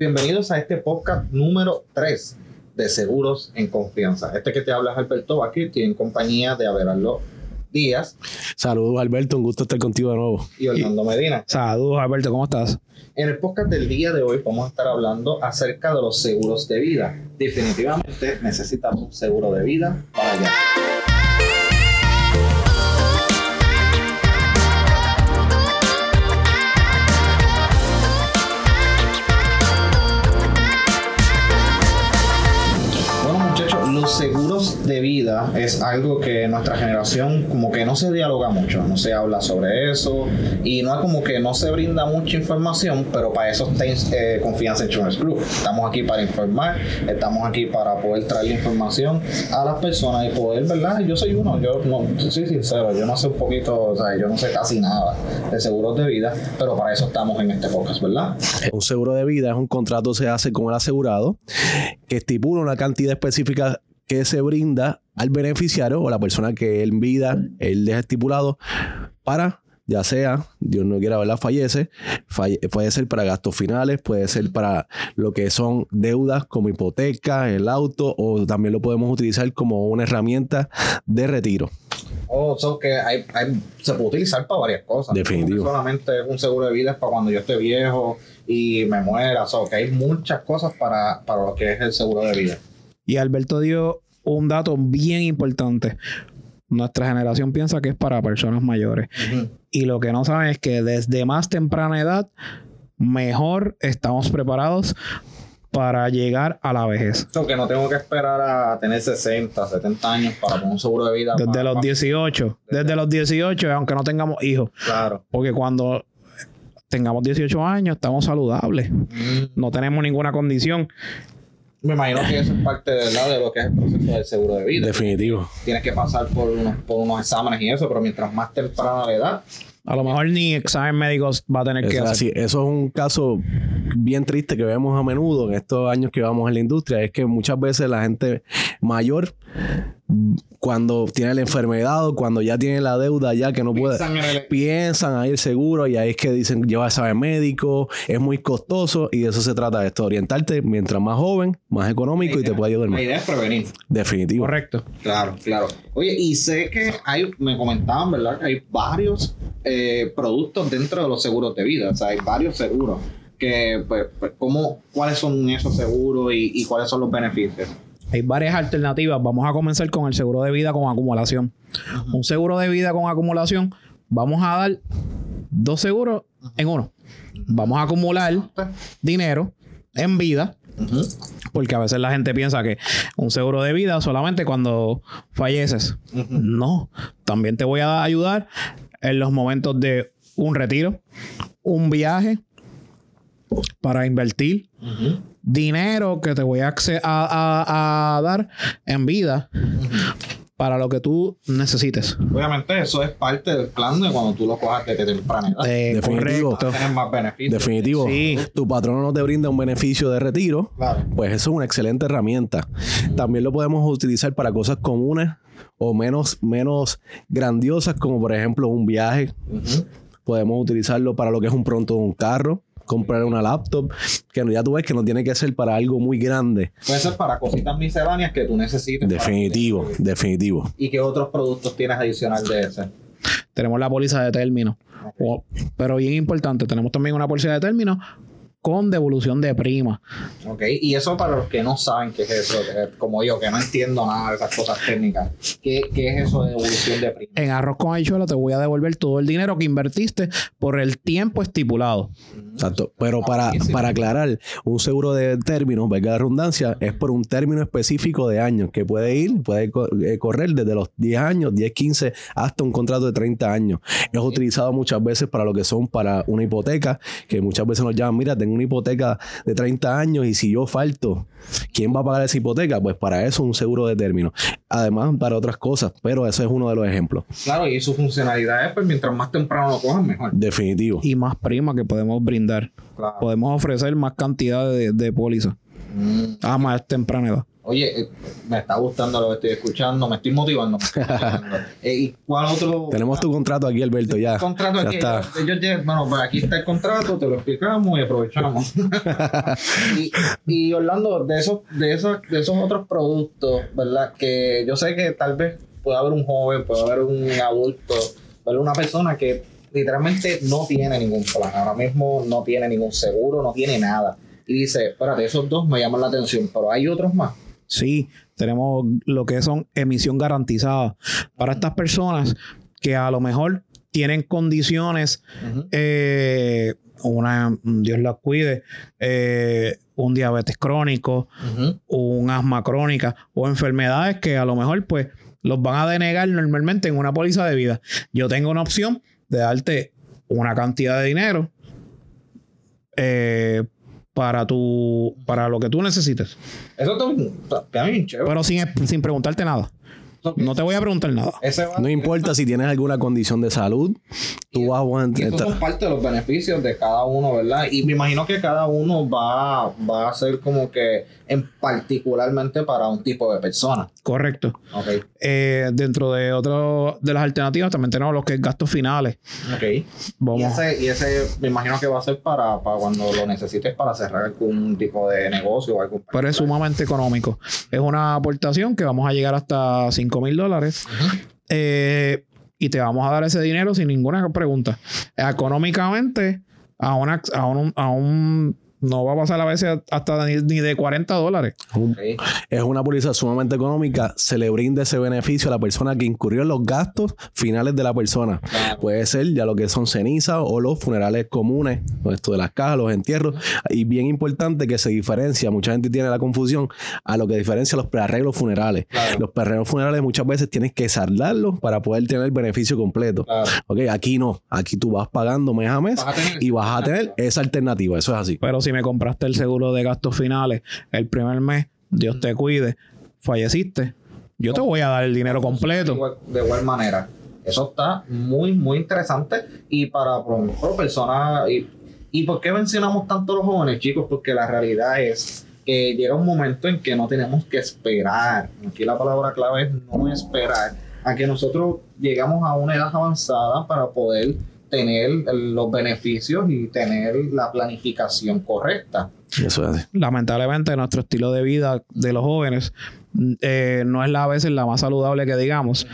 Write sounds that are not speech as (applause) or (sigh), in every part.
Bienvenidos a este podcast número 3 de Seguros en Confianza. Este que te habla es Alberto aquí en compañía de Abelardo Díaz. Saludos, Alberto. Un gusto estar contigo de nuevo. Y Orlando Medina. Saludos, Alberto. ¿Cómo estás? En el podcast del día de hoy vamos a estar hablando acerca de los seguros de vida. Definitivamente necesitamos un seguro de vida para allá. De vida es algo que nuestra generación como que no se dialoga mucho, no se habla sobre eso y no es como que no se brinda mucha información, pero para eso está eh, Confianza Insurance Group. Estamos aquí para informar, estamos aquí para poder traer información a las personas y poder, ¿verdad? Yo soy uno, yo no, soy sincero, yo no sé un poquito, o sea, yo no sé casi nada de seguros de vida, pero para eso estamos en este podcast, ¿verdad? Un seguro de vida es un contrato que se hace con el asegurado que estipula una cantidad específica que se brinda al beneficiario o la persona que en vida él deja estipulado para ya sea, Dios no quiera verla, fallece, puede ser para gastos finales, puede ser para lo que son deudas como hipoteca, el auto, o también lo podemos utilizar como una herramienta de retiro. Oh, so que hay, se puede utilizar para varias cosas. Definitivo. No solamente un seguro de vida es para cuando yo esté viejo y me muera. O que hay muchas cosas para, para lo que es el seguro de vida. Y Alberto dio un dato bien importante. Nuestra generación piensa que es para personas mayores. Y lo que no saben es que desde más temprana edad, mejor estamos preparados para llegar a la vejez. que no tengo que esperar a tener 60, 70 años para poner un seguro de vida. Desde los 18. Desde, los 18, aunque no tengamos hijos. Claro. Porque cuando tengamos 18 años, estamos saludables. No tenemos ninguna condición. Me imagino que eso es parte de lo que es el proceso del seguro de vida. Definitivo. Tienes que pasar por unos, por unos exámenes y eso, pero mientras más temprana la edad, a lo mejor ni examen médicos va a tener que hacer. Eso es un caso bien triste que vemos a menudo en estos años que vamos en la industria. Es que muchas veces la gente mayor, cuando tiene la enfermedad o cuando ya tiene la deuda, ya que no puede, piensan a ir seguro y ahí es que dicen, lleva examen médico, es muy costoso y de eso se trata esto, orientarte mientras más joven, más económico y te puede ayudar más. La idea es prevenir. Definitivo. Correcto. Claro, claro. Oye, y sé que hay, me comentaban, ¿verdad? Que hay varios eh, productos dentro de los seguros de vida. O sea, hay varios seguros. Que, pues, pues ¿cómo, ¿Cuáles son esos seguros y, cuáles son los beneficios? Hay varias alternativas. Vamos a comenzar con el seguro de vida con acumulación. Un seguro de vida con acumulación, vamos a dar dos seguros en uno. Vamos a acumular dinero en vida. Porque a veces la gente piensa que un seguro de vida solamente cuando falleces. No, también te voy a ayudar en los momentos de un retiro, un viaje para invertir, dinero que te voy a, a, dar en vida. Para lo que tú necesites. Obviamente, eso es parte del plan de cuando tú lo cojas desde temprana eh, Definitivo. Tener más beneficios. Definitivo. Sí. Tu patrón no te brinda un beneficio de retiro. Pues eso es una excelente herramienta. También lo podemos utilizar para cosas comunes o menos, menos grandiosas, como por ejemplo un viaje. Podemos utilizarlo para lo que es un pronto de un carro comprar una laptop, que ya tú ves que no tiene que ser para algo muy grande. Puede ser para cositas misceláneas que tú necesites. Definitivo, definitivo. ¿Y qué otros productos tienes adicional de ese? Tenemos la póliza de término. pero bien importante, tenemos también una póliza de término con devolución de prima. Ok, y eso para los que no saben qué es eso, como yo, que no entiendo nada de esas cosas técnicas, ¿qué, es eso de devolución de prima? En arroz con habichuela te voy a devolver todo el dinero que invertiste por el tiempo estipulado. Exacto, pero para, para aclarar, un seguro de término, valga la redundancia, es por un término específico de años que puede ir, puede eh, correr desde los 10 años, 10, 15, hasta un contrato de 30 años. Es utilizado muchas veces para lo que son para una hipoteca, que muchas veces nos llaman, mira, tengo una hipoteca de 30 años y si yo falto, ¿quién va a pagar esa hipoteca? Pues para eso un seguro de término. Además, para otras cosas, pero eso es uno de los ejemplos. Claro, y su funcionalidad es, pues mientras más temprano lo cojan, mejor. Definitivo. Y más prima que podemos brindar. Podemos ofrecer más cantidad de, de póliza. Mm. A más temprana edad. Oye, eh, me está gustando lo que estoy escuchando, me estoy motivando. me estoy motivando. (laughs) Eh, ¿Y cuál otro? Tenemos tu contrato aquí, Alberto, ya. contrato ya aquí. está. Yo- yo- bueno, pues aquí está el contrato, te lo explicamos y aprovechamos. (laughs) (laughs) y, y Orlando, de esos, de esos, de esos otros productos, ¿verdad? Que yo sé que tal vez puede haber un joven, puede haber un adulto, ¿verdad? Una persona que literalmente no tiene ningún plan. Ahora mismo no tiene ningún seguro, no tiene nada. Y dice, espérate, esos dos me llaman la atención, pero hay otros más. Sí, tenemos lo que son emisión garantizada. Para estas personas que a lo mejor tienen condiciones, eh, una, Dios las cuide, eh, un diabetes crónico, un asma crónica o enfermedades que a lo mejor pues los van a denegar normalmente en una póliza de vida. Yo tengo una opción de darte una cantidad de dinero eh, para tu para lo que tú necesites, Eso está, bien chévere. pero sin, sin preguntarte nada. No te voy a preguntar nada. No importa si tienes alguna condición de salud, tú vas a Y esos son parte de los beneficios de cada uno, ¿verdad? Y me imagino que cada uno va, va a ser como que en particularmente para un tipo de persona. Correcto. Ok, Eh, dentro de otro de las alternativas también tenemos los que es gastos finales. ok. Y Vamos. ese, y ese me imagino que va a ser para, para cuando lo necesites para cerrar algún tipo de negocio o algo. pero es sumamente económico. Es una aportación que vamos a llegar hasta 5 mil dólares eh, y te vamos a dar ese dinero sin ninguna pregunta. Económicamente, a, una, a, un, a un- No va a pasar a veces hasta ni, ni de 40 dólares. Es una póliza sumamente económica. Se le brinda ese beneficio a la persona que incurrió en los gastos finales de la persona. Claro. Puede ser ya lo que son cenizas o los funerales comunes, esto de las cajas, los entierros. Y bien importante que se diferencia, mucha gente tiene la confusión, a lo que diferencia los prearreglos funerales. Claro. Los prearreglos funerales muchas veces tienes que saldarlos para poder tener el beneficio completo. Claro. Ok, aquí no. Aquí tú vas pagando mes a mes Vas a tener- y vas a tener esa alternativa. Eso es así. Pero si me compraste el seguro de gastos finales el primer mes, Dios te cuide, falleciste, yo te voy a dar el dinero De completo. igual, de igual manera. Eso está muy, muy interesante. Y para por personas. Y, ¿Y por qué mencionamos tanto a los jóvenes, chicos? Porque la realidad es que llega un momento en que no tenemos que esperar. Aquí la palabra clave es no esperar a que nosotros llegamos a una edad avanzada para poder tener los beneficios y tener la planificación correcta. Eso es. Lamentablemente, nuestro estilo de vida de los jóvenes mm, eh, no es la, a veces la más saludable que digamos.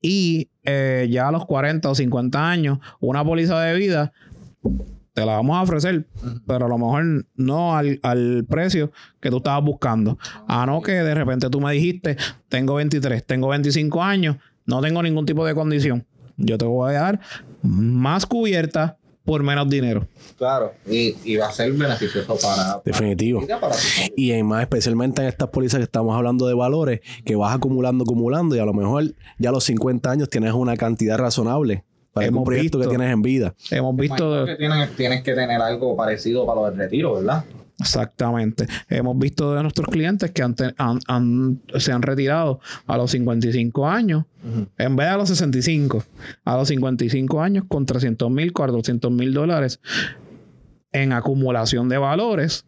Y eh, ya a los 40 o 50 años, una póliza de vida te la vamos a ofrecer, pero a lo mejor no al, al precio que tú estabas buscando. A no que de repente tú me dijiste, tengo 23, tengo 25 años, no tengo ningún tipo de condición. Yo te voy a dar más cubierta por menos dinero. Claro. Y, y va a ser beneficioso para. Definitivo. para, para. Y en más especialmente en estas pólizas que estamos hablando de valores, que vas acumulando, acumulando, y a lo mejor ya a los 50 años tienes una cantidad razonable para Hemos proyecto visto. que tienes en vida. Hemos visto... Que tienes, tienes que tener algo parecido para lo del retiro, ¿verdad? Exactamente. Hemos visto de nuestros clientes que han te- han- han- se han retirado a los 55 años, en vez de a los 65, a los 55 años con 300 mil, 400 mil dólares en acumulación de valores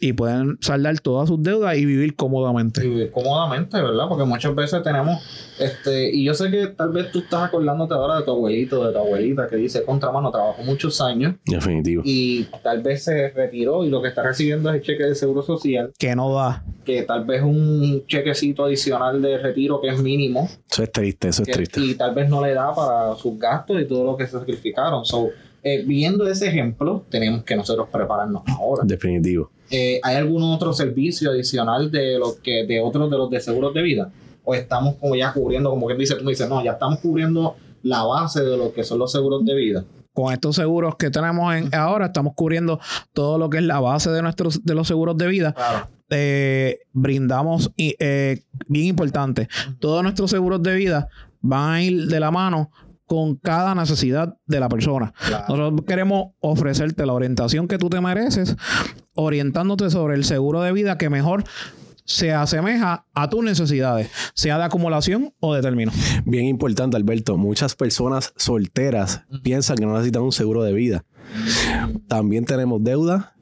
y pueden saldar todas sus deudas y vivir cómodamente. Y vivir cómodamente, ¿verdad? Porque muchas veces tenemos, este, y yo sé que tal vez tú estás acordándote ahora de tu abuelito, de tu abuelita, que dice, contra mano, trabajó muchos años Definitivo. y tal vez se retiró y lo que está recibiendo es el cheque de seguro social, Que no da. que tal vez un chequecito adicional de retiro que es mínimo, Eso es triste, eso es que- triste. y tal vez no le da para sus gastos y todo lo que se sacrificaron. So, eh, viendo ese ejemplo, tenemos que nosotros prepararnos ahora. Definitivo. Eh, ¿Hay algún otro servicio adicional de los que de otros de los de seguros de vida? ¿O estamos como ya cubriendo, como que dice, tú me dices, no, ya estamos cubriendo la base de lo que son los seguros de vida? Con estos seguros que tenemos en, ahora, estamos cubriendo todo lo que es la base de nuestros de los seguros de vida. Claro. eh, brindamos, y, eh, bien importante, todos nuestros seguros de vida van a ir de la mano con cada necesidad de la persona. Claro. Nosotros queremos ofrecerte la orientación que tú te mereces, orientándote sobre el seguro de vida que mejor se asemeja a tus necesidades, sea de acumulación o de término. Bien importante, Alberto. Muchas personas solteras piensan que no necesitan un seguro de vida. También tenemos deuda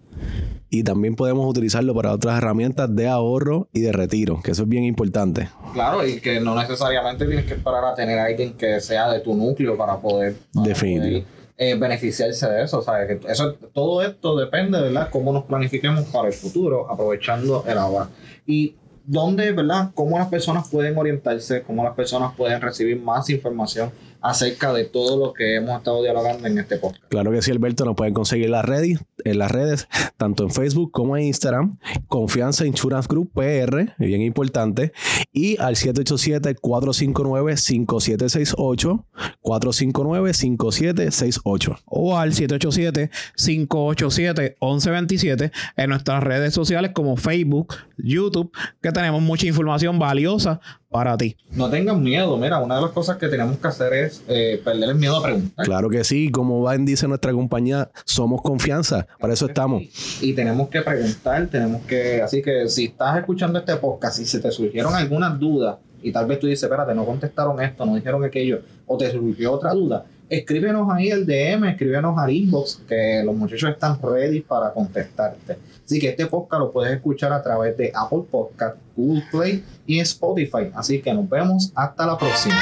y también podemos utilizarlo para otras herramientas de ahorro y de retiro, que eso es bien importante. Claro, y que no necesariamente tienes que esperar a tener a alguien que sea de tu núcleo para poder, Definitivo. eh, beneficiarse de eso. ¿sabes? Que eso, todo esto depende, ¿verdad? Cómo nos planifiquemos para el futuro, aprovechando el ahora. Y dónde, ¿verdad? Cómo las personas pueden orientarse, cómo las personas pueden recibir más información acerca de todo lo que hemos estado dialogando en este podcast. Claro que sí, Alberto, nos pueden conseguir las redes, en las redes, tanto en Facebook como en Instagram. Confianza Insurance Group PR, bien importante. Y al 787-459-5768. 459-5768. o al 787-587-1127 en nuestras redes sociales como Facebook, YouTube, que tenemos mucha información valiosa para ti. No tengan miedo, mira, una de las cosas que tenemos que hacer es eh, perder el miedo a preguntar. Claro que sí, como va dice nuestra compañía, somos confianza. Para eso estamos. Y tenemos que preguntar, tenemos que. Así que si estás escuchando este podcast y se te surgieron algunas dudas, y tal vez tú dices, espérate, no contestaron esto, no dijeron aquello, o te surgió otra duda, escríbenos ahí el DM, escríbenos al inbox, que los muchachos están ready para contestarte. Así que este podcast lo puedes escuchar a través de Apple Podcast, Google Play y Spotify. Así que nos vemos hasta la próxima.